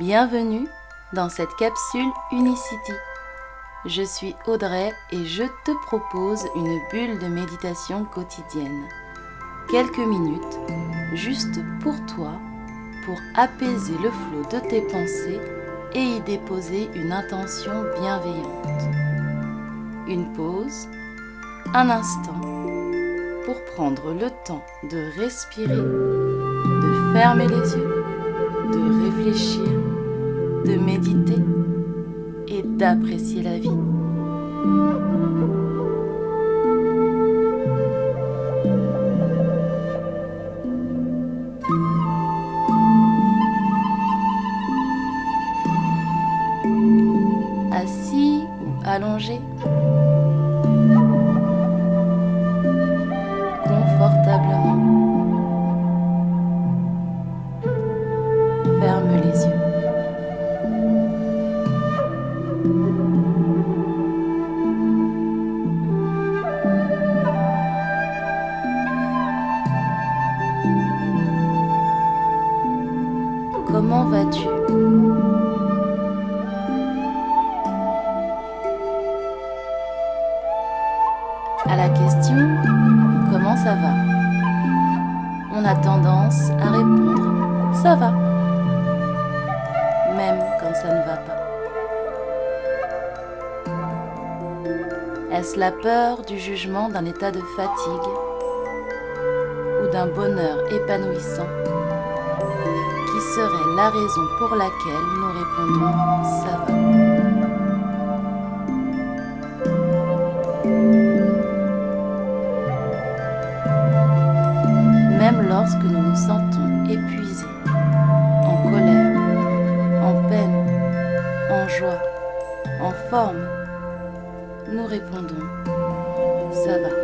Bienvenue dans cette capsule Unicity. Je suis Audrey et je te propose une bulle de méditation quotidienne. Quelques minutes, juste pour toi, pour apaiser le flot de tes pensées et y déposer une intention bienveillante. Une pause, un instant, pour prendre le temps de respirer, de fermer les yeux, de réfléchir de méditer et d'apprécier la vie. À la question Comment ça va? On a tendance à répondre Ça va, même quand ça ne va pas. Est-ce la peur du jugement d'un état de fatigue ou d'un bonheur épanouissant qui serait la raison pour laquelle nous répondons ça va? Lorsque nous nous sentons épuisés, en colère, en peine, en joie, en forme, nous répondons ça va.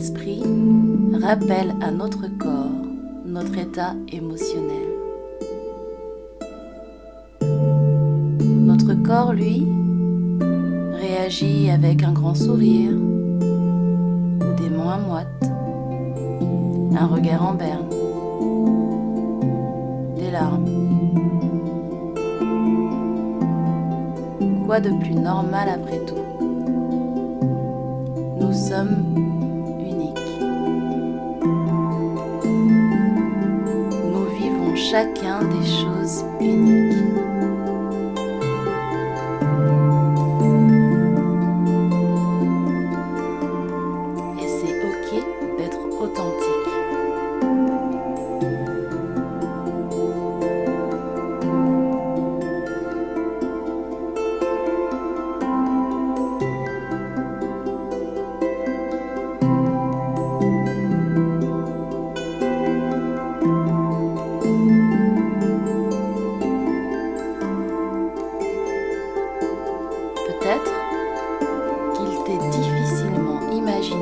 Notre esprit rappelle à notre corps notre état émotionnel. Notre corps, lui, réagit avec un grand sourire ou des mains moites, un regard en berne, des larmes. Quoi de plus normal après tout? Nous sommes chacun des choses uniques.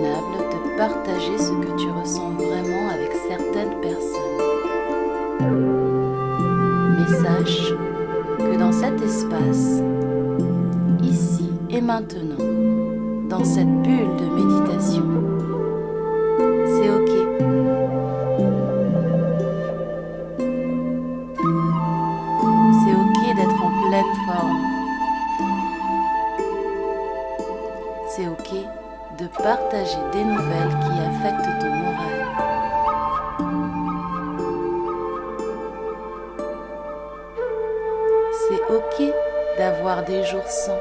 De partager ce que tu ressens vraiment avec certaines personnes. Mais sache que dans cet espace, ici et maintenant, dans cette bulle partager des nouvelles qui affectent ton moral. C'est ok d'avoir des jours sans.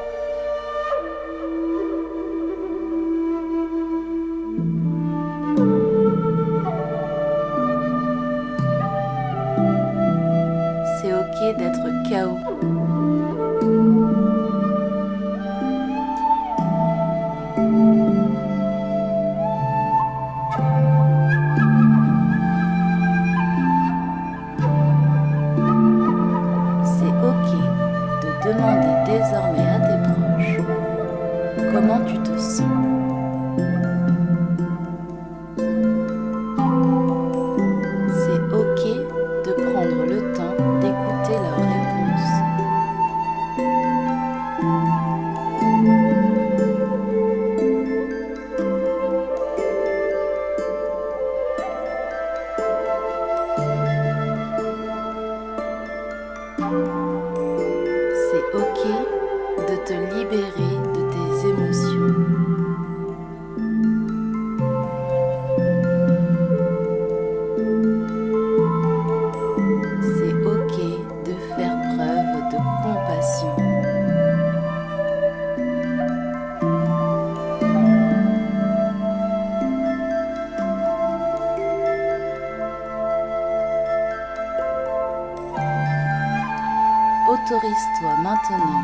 Autorise-toi maintenant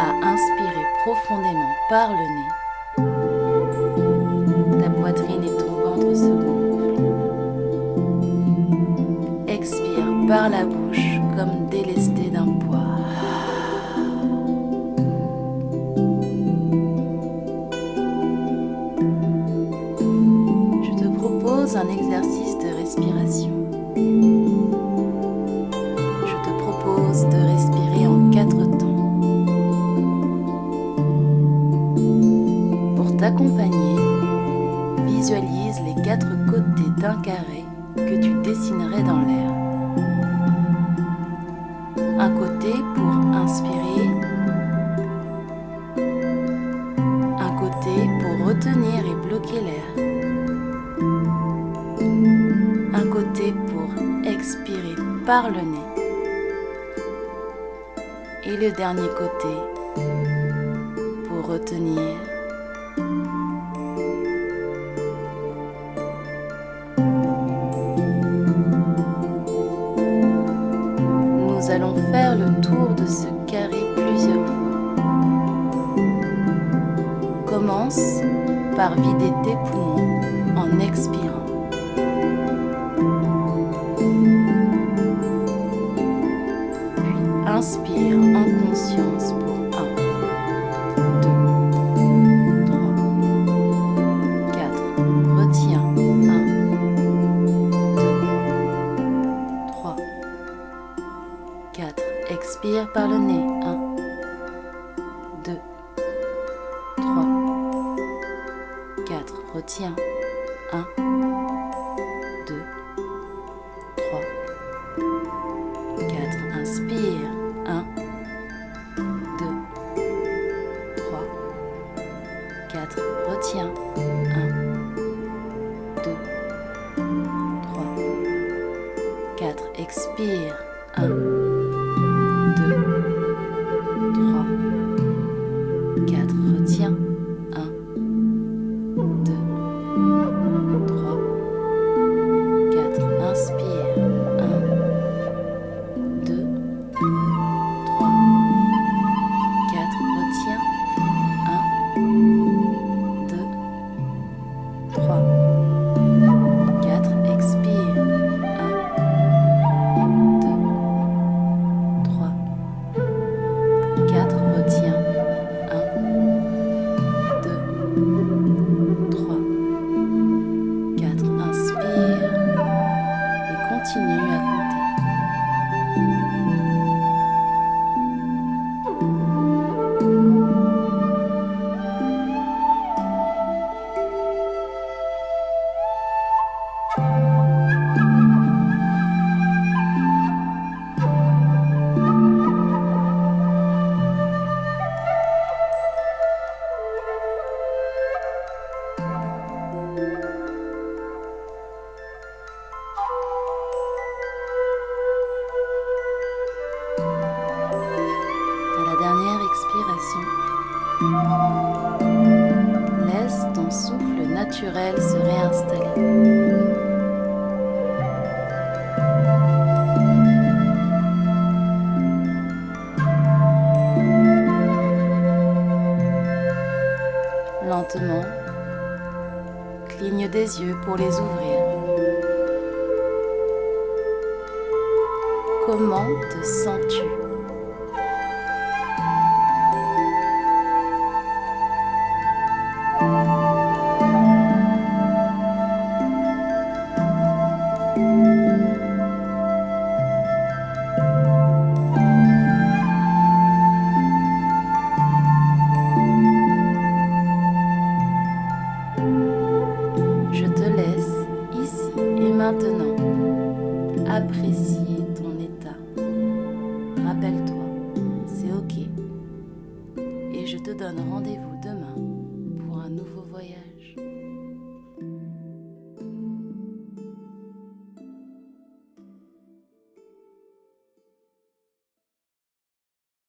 à inspirer profondément par le nez. Ta poitrine et ton ventre se gonflent. Expire par la bouche visualise les quatre côtés d'un carré que tu dessinerais dans l'air. Un côté pour inspirer, un côté pour retenir et bloquer l'air, un côté pour expirer par le nez et le dernier côté pour retenir faire le tour de ce carré plusieurs fois. Commence par vider tes poumons en expirant. Puis inspire par le nez. Cligne des yeux pour les ouvrir. Comment te sens-tu? Maintenant, ton état. Rappelle-toi, c'est OK. Et je te donne rendez-vous